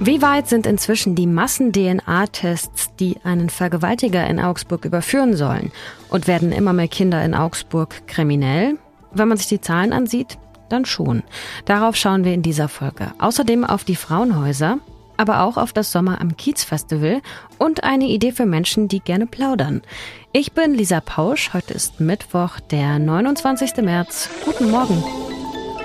Wie weit sind inzwischen die Massen-DNA-Tests, die einen Vergewaltiger in Augsburg überführen sollen? Und werden immer mehr Kinder in Augsburg kriminell? Wenn man sich die Zahlen ansieht, dann schon. Darauf schauen wir in dieser Folge. Außerdem auf die Frauenhäuser, aber auch auf das Sommer am Kiez Festival und eine Idee für Menschen, die gerne plaudern. Ich bin Lisa Pausch. Heute ist Mittwoch, der 29. März. Guten Morgen.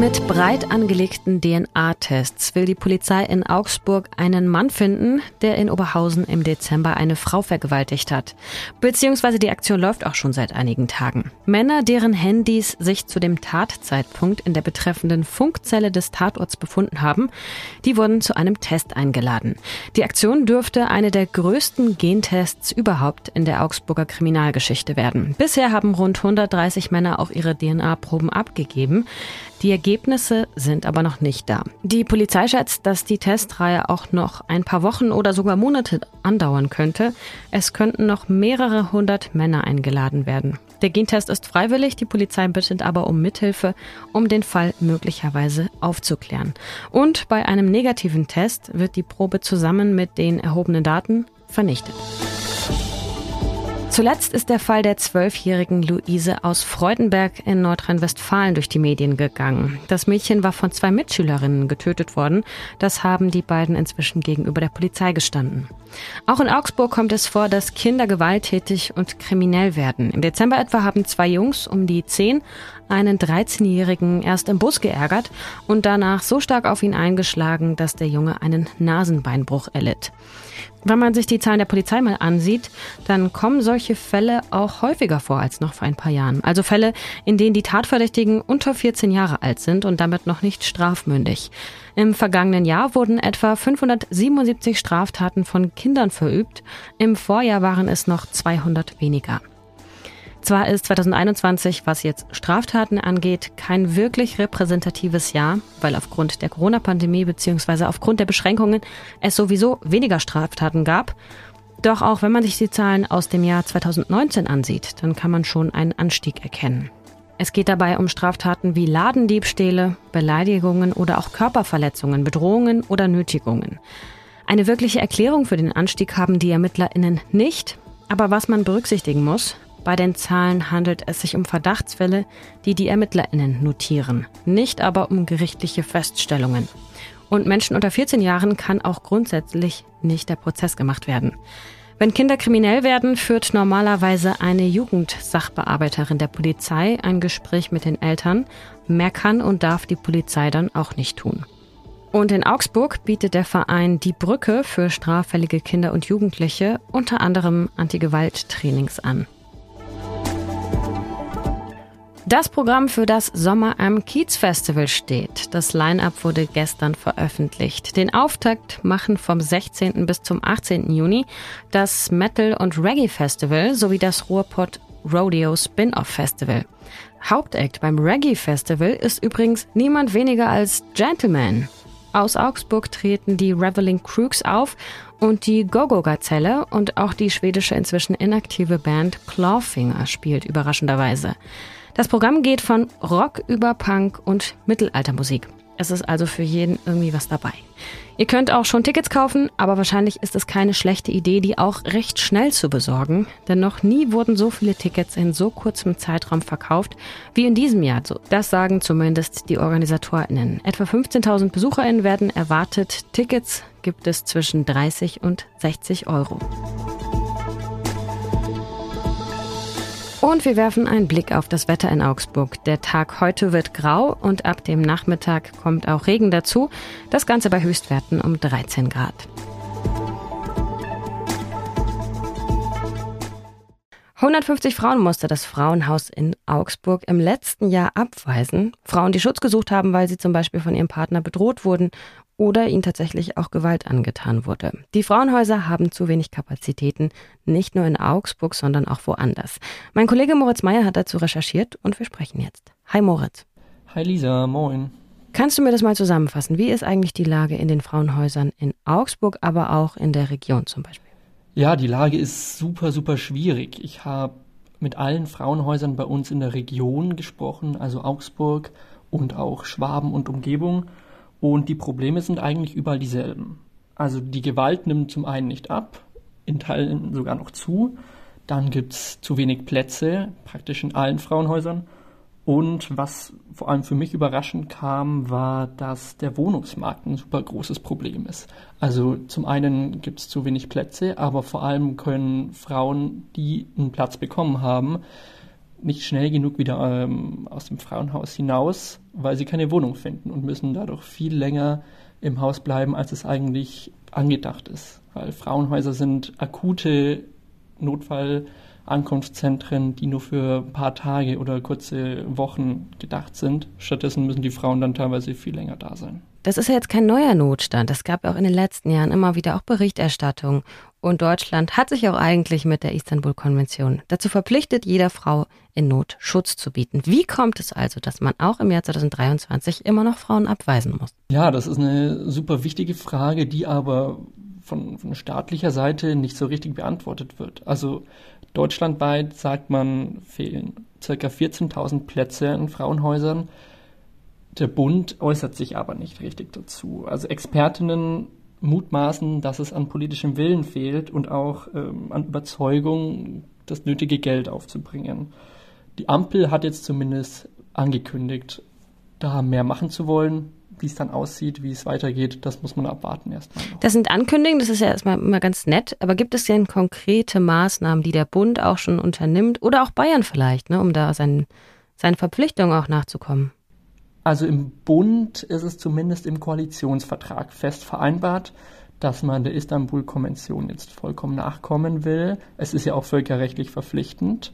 Mit breit angelegten DNA-Tests will die Polizei in Augsburg einen Mann finden, der in Oberhausen im Dezember eine Frau vergewaltigt hat. Beziehungsweise die Aktion läuft auch schon seit einigen Tagen. Männer, deren Handys sich zu dem Tatzeitpunkt in der betreffenden Funkzelle des Tatorts befunden haben, die wurden zu einem Test eingeladen. Die Aktion dürfte eine der größten Gentests überhaupt in der Augsburger Kriminalgeschichte werden. Bisher haben rund 130 Männer auch ihre DNA-Proben abgegeben. Die Ergebnisse sind aber noch nicht da. Die Polizei schätzt, dass die Testreihe auch noch ein paar Wochen oder sogar Monate andauern könnte. Es könnten noch mehrere hundert Männer eingeladen werden. Der Gentest ist freiwillig, die Polizei bittet aber um Mithilfe, um den Fall möglicherweise aufzuklären. Und bei einem negativen Test wird die Probe zusammen mit den erhobenen Daten vernichtet. Zuletzt ist der Fall der zwölfjährigen Luise aus Freudenberg in Nordrhein-Westfalen durch die Medien gegangen. Das Mädchen war von zwei Mitschülerinnen getötet worden. Das haben die beiden inzwischen gegenüber der Polizei gestanden. Auch in Augsburg kommt es vor, dass Kinder gewalttätig und kriminell werden. Im Dezember etwa haben zwei Jungs um die zehn einen 13-Jährigen erst im Bus geärgert und danach so stark auf ihn eingeschlagen, dass der Junge einen Nasenbeinbruch erlitt. Wenn man sich die Zahlen der Polizei mal ansieht, dann kommen solche Fälle auch häufiger vor als noch vor ein paar Jahren. Also Fälle, in denen die Tatverdächtigen unter 14 Jahre alt sind und damit noch nicht strafmündig. Im vergangenen Jahr wurden etwa 577 Straftaten von Kindern verübt. Im Vorjahr waren es noch 200 weniger. Zwar ist 2021, was jetzt Straftaten angeht, kein wirklich repräsentatives Jahr, weil aufgrund der Corona-Pandemie bzw. aufgrund der Beschränkungen es sowieso weniger Straftaten gab. Doch auch wenn man sich die Zahlen aus dem Jahr 2019 ansieht, dann kann man schon einen Anstieg erkennen. Es geht dabei um Straftaten wie Ladendiebstähle, Beleidigungen oder auch Körperverletzungen, Bedrohungen oder Nötigungen. Eine wirkliche Erklärung für den Anstieg haben die Ermittlerinnen nicht, aber was man berücksichtigen muss, bei den Zahlen handelt es sich um Verdachtsfälle, die die Ermittlerinnen notieren, nicht aber um gerichtliche Feststellungen. Und Menschen unter 14 Jahren kann auch grundsätzlich nicht der Prozess gemacht werden. Wenn Kinder kriminell werden, führt normalerweise eine Jugendsachbearbeiterin der Polizei ein Gespräch mit den Eltern. Mehr kann und darf die Polizei dann auch nicht tun. Und in Augsburg bietet der Verein Die Brücke für straffällige Kinder und Jugendliche unter anderem Antigewalttrainings an. Das Programm für das Sommer am Kiez Festival steht. Das Line-up wurde gestern veröffentlicht. Den Auftakt machen vom 16. bis zum 18. Juni das Metal und Reggae Festival sowie das Ruhrpott Rodeo Spin-off Festival. Hauptakt beim Reggae Festival ist übrigens niemand weniger als Gentleman. Aus Augsburg treten die Reveling Crooks auf und die Gogo Gazelle und auch die schwedische inzwischen inaktive Band Clawfinger spielt überraschenderweise. Das Programm geht von Rock über Punk und Mittelaltermusik. Es ist also für jeden irgendwie was dabei. Ihr könnt auch schon Tickets kaufen, aber wahrscheinlich ist es keine schlechte Idee, die auch recht schnell zu besorgen, denn noch nie wurden so viele Tickets in so kurzem Zeitraum verkauft wie in diesem Jahr. Das sagen zumindest die Organisatorinnen. Etwa 15.000 Besucherinnen werden erwartet. Tickets gibt es zwischen 30 und 60 Euro. Und wir werfen einen Blick auf das Wetter in Augsburg. Der Tag heute wird grau und ab dem Nachmittag kommt auch Regen dazu. Das Ganze bei Höchstwerten um 13 Grad. »150 Frauen musste das Frauenhaus in Augsburg im letzten Jahr abweisen. Frauen, die Schutz gesucht haben, weil sie zum Beispiel von ihrem Partner bedroht wurden oder ihnen tatsächlich auch Gewalt angetan wurde. Die Frauenhäuser haben zu wenig Kapazitäten, nicht nur in Augsburg, sondern auch woanders. Mein Kollege Moritz Meyer hat dazu recherchiert und wir sprechen jetzt. Hi Moritz. Hi Lisa, moin. Kannst du mir das mal zusammenfassen? Wie ist eigentlich die Lage in den Frauenhäusern in Augsburg, aber auch in der Region zum Beispiel? Ja, die Lage ist super, super schwierig. Ich habe mit allen Frauenhäusern bei uns in der Region gesprochen, also Augsburg und auch Schwaben und Umgebung. Und die Probleme sind eigentlich überall dieselben. Also die Gewalt nimmt zum einen nicht ab, in Teilen sogar noch zu. Dann gibt es zu wenig Plätze, praktisch in allen Frauenhäusern. Und was vor allem für mich überraschend kam, war, dass der Wohnungsmarkt ein super großes Problem ist. Also zum einen gibt es zu wenig Plätze, aber vor allem können Frauen, die einen Platz bekommen haben, nicht schnell genug wieder ähm, aus dem Frauenhaus hinaus, weil sie keine Wohnung finden und müssen dadurch viel länger im Haus bleiben, als es eigentlich angedacht ist. Weil Frauenhäuser sind akute Notfallankunftszentren, die nur für ein paar Tage oder kurze Wochen gedacht sind. Stattdessen müssen die Frauen dann teilweise viel länger da sein. Das ist ja jetzt kein neuer Notstand. Es gab auch in den letzten Jahren immer wieder auch Berichterstattung. Und Deutschland hat sich auch eigentlich mit der Istanbul-Konvention dazu verpflichtet, jeder Frau in Not Schutz zu bieten. Wie kommt es also, dass man auch im Jahr 2023 immer noch Frauen abweisen muss? Ja, das ist eine super wichtige Frage, die aber von, von staatlicher Seite nicht so richtig beantwortet wird. Also deutschlandweit sagt man, fehlen circa 14.000 Plätze in Frauenhäusern. Der Bund äußert sich aber nicht richtig dazu. Also Expertinnen mutmaßen, dass es an politischem Willen fehlt und auch ähm, an Überzeugung, das nötige Geld aufzubringen. Die Ampel hat jetzt zumindest angekündigt, da mehr machen zu wollen. Wie es dann aussieht, wie es weitergeht, das muss man abwarten erstmal. Noch. Das sind Ankündigungen, das ist ja erstmal immer ganz nett, aber gibt es denn konkrete Maßnahmen, die der Bund auch schon unternimmt oder auch Bayern vielleicht, ne, um da seinen, seinen Verpflichtungen auch nachzukommen? Also im Bund ist es zumindest im Koalitionsvertrag fest vereinbart, dass man der Istanbul-Konvention jetzt vollkommen nachkommen will. Es ist ja auch völkerrechtlich verpflichtend.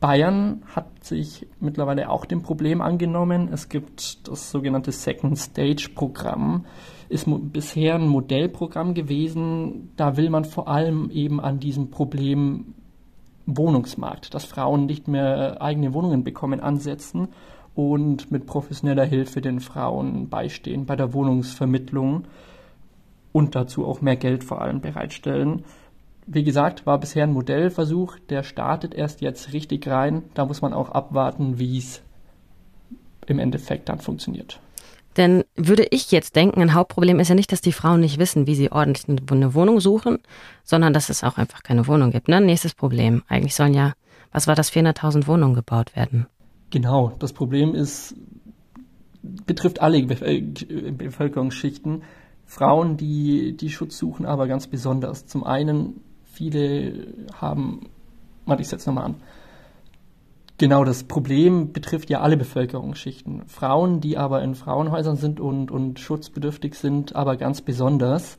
Bayern hat sich mittlerweile auch dem Problem angenommen. Es gibt das sogenannte Second Stage Programm. Ist bisher ein Modellprogramm gewesen. Da will man vor allem eben an diesem Problem Wohnungsmarkt, dass Frauen nicht mehr eigene Wohnungen bekommen, ansetzen und mit professioneller Hilfe den Frauen beistehen bei der Wohnungsvermittlung und dazu auch mehr Geld vor allem bereitstellen wie gesagt, war bisher ein Modellversuch, der startet erst jetzt richtig rein. Da muss man auch abwarten, wie es im Endeffekt dann funktioniert. Denn würde ich jetzt denken, ein Hauptproblem ist ja nicht, dass die Frauen nicht wissen, wie sie ordentlich eine Wohnung suchen, sondern dass es auch einfach keine Wohnung gibt. Ne? Nächstes Problem. Eigentlich sollen ja, was war das, 400.000 Wohnungen gebaut werden. Genau, das Problem ist, betrifft alle äh, Bevölkerungsschichten. Frauen, die, die Schutz suchen, aber ganz besonders. Zum einen Viele haben, warte, ich setze nochmal an. Genau, das Problem betrifft ja alle Bevölkerungsschichten. Frauen, die aber in Frauenhäusern sind und, und schutzbedürftig sind, aber ganz besonders.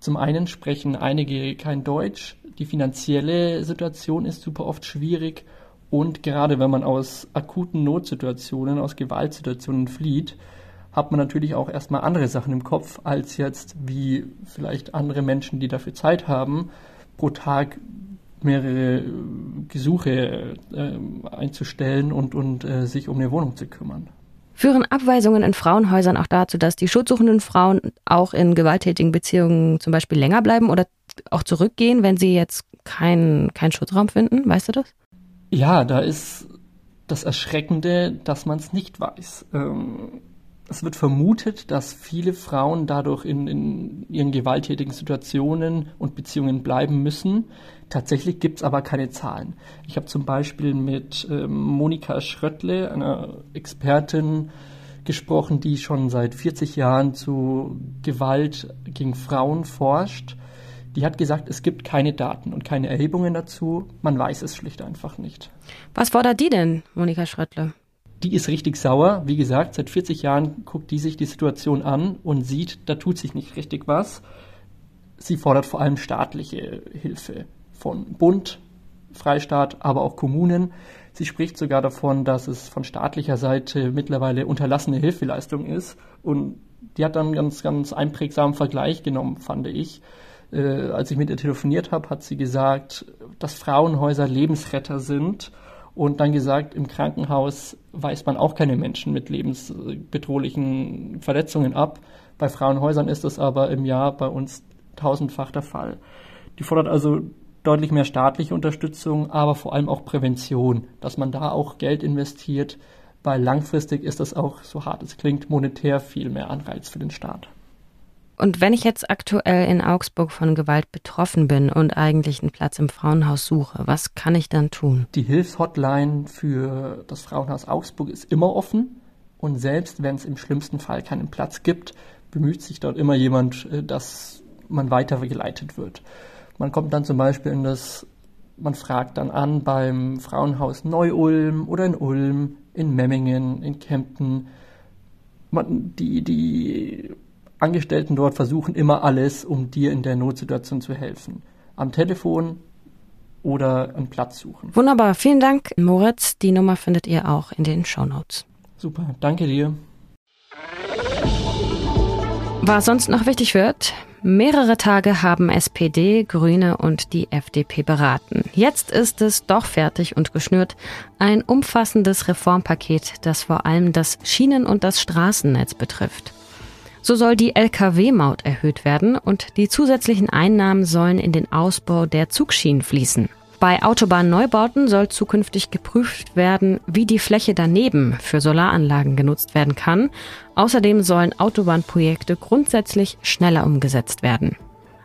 Zum einen sprechen einige kein Deutsch. Die finanzielle Situation ist super oft schwierig. Und gerade wenn man aus akuten Notsituationen, aus Gewaltsituationen flieht, hat man natürlich auch erstmal andere Sachen im Kopf als jetzt wie vielleicht andere Menschen, die dafür Zeit haben, pro Tag mehrere äh, Gesuche äh, einzustellen und, und äh, sich um eine Wohnung zu kümmern. Führen Abweisungen in Frauenhäusern auch dazu, dass die schutzsuchenden Frauen auch in gewalttätigen Beziehungen zum Beispiel länger bleiben oder auch zurückgehen, wenn sie jetzt keinen kein Schutzraum finden? Weißt du das? Ja, da ist das Erschreckende, dass man es nicht weiß. Ähm, es wird vermutet, dass viele Frauen dadurch in, in ihren gewalttätigen Situationen und Beziehungen bleiben müssen. Tatsächlich gibt es aber keine Zahlen. Ich habe zum Beispiel mit ähm, Monika Schröttle, einer Expertin, gesprochen, die schon seit 40 Jahren zu Gewalt gegen Frauen forscht. Die hat gesagt, es gibt keine Daten und keine Erhebungen dazu. Man weiß es schlicht einfach nicht. Was fordert die denn, Monika Schröttle? die ist richtig sauer. Wie gesagt, seit 40 Jahren guckt die sich die Situation an und sieht, da tut sich nicht richtig was. Sie fordert vor allem staatliche Hilfe von Bund, Freistaat, aber auch Kommunen. Sie spricht sogar davon, dass es von staatlicher Seite mittlerweile unterlassene Hilfeleistung ist. Und die hat dann einen ganz, ganz einprägsamen Vergleich genommen, fand ich. Äh, als ich mit ihr telefoniert habe, hat sie gesagt, dass Frauenhäuser Lebensretter sind und dann gesagt, im Krankenhaus weist man auch keine Menschen mit lebensbedrohlichen Verletzungen ab. Bei Frauenhäusern ist das aber im Jahr bei uns tausendfach der Fall. Die fordert also deutlich mehr staatliche Unterstützung, aber vor allem auch Prävention, dass man da auch Geld investiert, weil langfristig ist das auch, so hart es klingt, monetär viel mehr Anreiz für den Staat. Und wenn ich jetzt aktuell in Augsburg von Gewalt betroffen bin und eigentlich einen Platz im Frauenhaus suche, was kann ich dann tun? Die Hilfshotline für das Frauenhaus Augsburg ist immer offen. Und selbst wenn es im schlimmsten Fall keinen Platz gibt, bemüht sich dort immer jemand, äh, dass man weitergeleitet wird. Man kommt dann zum Beispiel in das, man fragt dann an beim Frauenhaus Neu-Ulm oder in Ulm, in Memmingen, in Kempten. Man, die, die Angestellten dort versuchen immer alles, um dir in der Notsituation zu helfen. Am Telefon oder einen Platz suchen. Wunderbar, vielen Dank, Moritz. Die Nummer findet ihr auch in den Show Notes. Super, danke dir. Was sonst noch wichtig wird, mehrere Tage haben SPD, Grüne und die FDP beraten. Jetzt ist es doch fertig und geschnürt. Ein umfassendes Reformpaket, das vor allem das Schienen- und das Straßennetz betrifft. So soll die Lkw-Maut erhöht werden und die zusätzlichen Einnahmen sollen in den Ausbau der Zugschienen fließen. Bei Autobahnneubauten soll zukünftig geprüft werden, wie die Fläche daneben für Solaranlagen genutzt werden kann. Außerdem sollen Autobahnprojekte grundsätzlich schneller umgesetzt werden.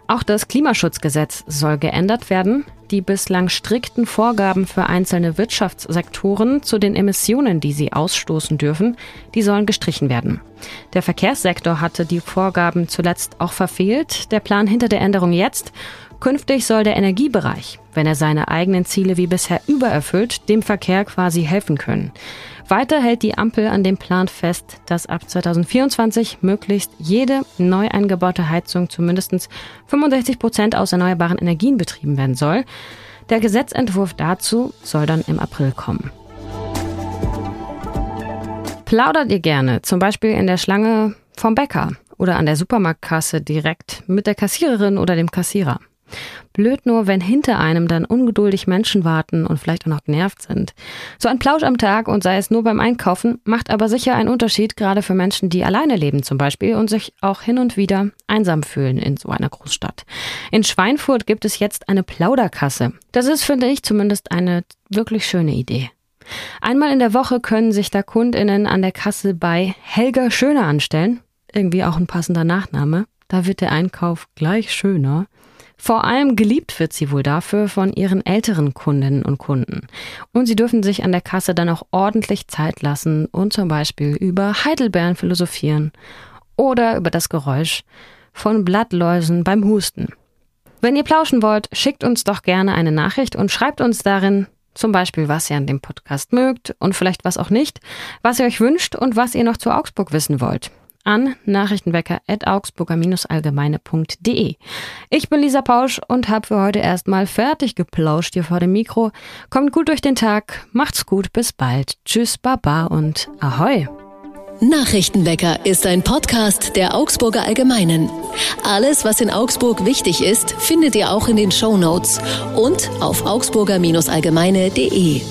Auch das Klimaschutzgesetz soll geändert werden. Die bislang strikten Vorgaben für einzelne Wirtschaftssektoren zu den Emissionen, die sie ausstoßen dürfen, die sollen gestrichen werden. Der Verkehrssektor hatte die Vorgaben zuletzt auch verfehlt. Der Plan hinter der Änderung jetzt Künftig soll der Energiebereich, wenn er seine eigenen Ziele wie bisher übererfüllt, dem Verkehr quasi helfen können. Weiter hält die Ampel an dem Plan fest, dass ab 2024 möglichst jede neu eingebaute Heizung zu mindestens 65 Prozent aus erneuerbaren Energien betrieben werden soll. Der Gesetzentwurf dazu soll dann im April kommen. Plaudert ihr gerne, zum Beispiel in der Schlange vom Bäcker oder an der Supermarktkasse direkt mit der Kassiererin oder dem Kassierer? Blöd nur, wenn hinter einem dann ungeduldig Menschen warten und vielleicht auch noch genervt sind. So ein Plausch am Tag und sei es nur beim Einkaufen, macht aber sicher einen Unterschied, gerade für Menschen, die alleine leben zum Beispiel und sich auch hin und wieder einsam fühlen in so einer Großstadt. In Schweinfurt gibt es jetzt eine Plauderkasse. Das ist, finde ich, zumindest eine wirklich schöne Idee. Einmal in der Woche können sich da KundInnen an der Kasse bei Helga Schöner anstellen. Irgendwie auch ein passender Nachname. Da wird der Einkauf gleich schöner. Vor allem geliebt wird sie wohl dafür von ihren älteren Kundinnen und Kunden. Und sie dürfen sich an der Kasse dann auch ordentlich Zeit lassen und zum Beispiel über Heidelbeeren philosophieren oder über das Geräusch von Blattläusen beim Husten. Wenn ihr plauschen wollt, schickt uns doch gerne eine Nachricht und schreibt uns darin zum Beispiel, was ihr an dem Podcast mögt und vielleicht was auch nicht, was ihr euch wünscht und was ihr noch zu Augsburg wissen wollt an nachrichtenwecker.augsburger-allgemeine.de. Ich bin Lisa Pausch und habe für heute erstmal fertig geplauscht hier vor dem Mikro. Kommt gut durch den Tag, macht's gut, bis bald. Tschüss, Baba und Ahoi. Nachrichtenwecker ist ein Podcast der Augsburger Allgemeinen. Alles, was in Augsburg wichtig ist, findet ihr auch in den Show Notes und auf augsburger-allgemeine.de.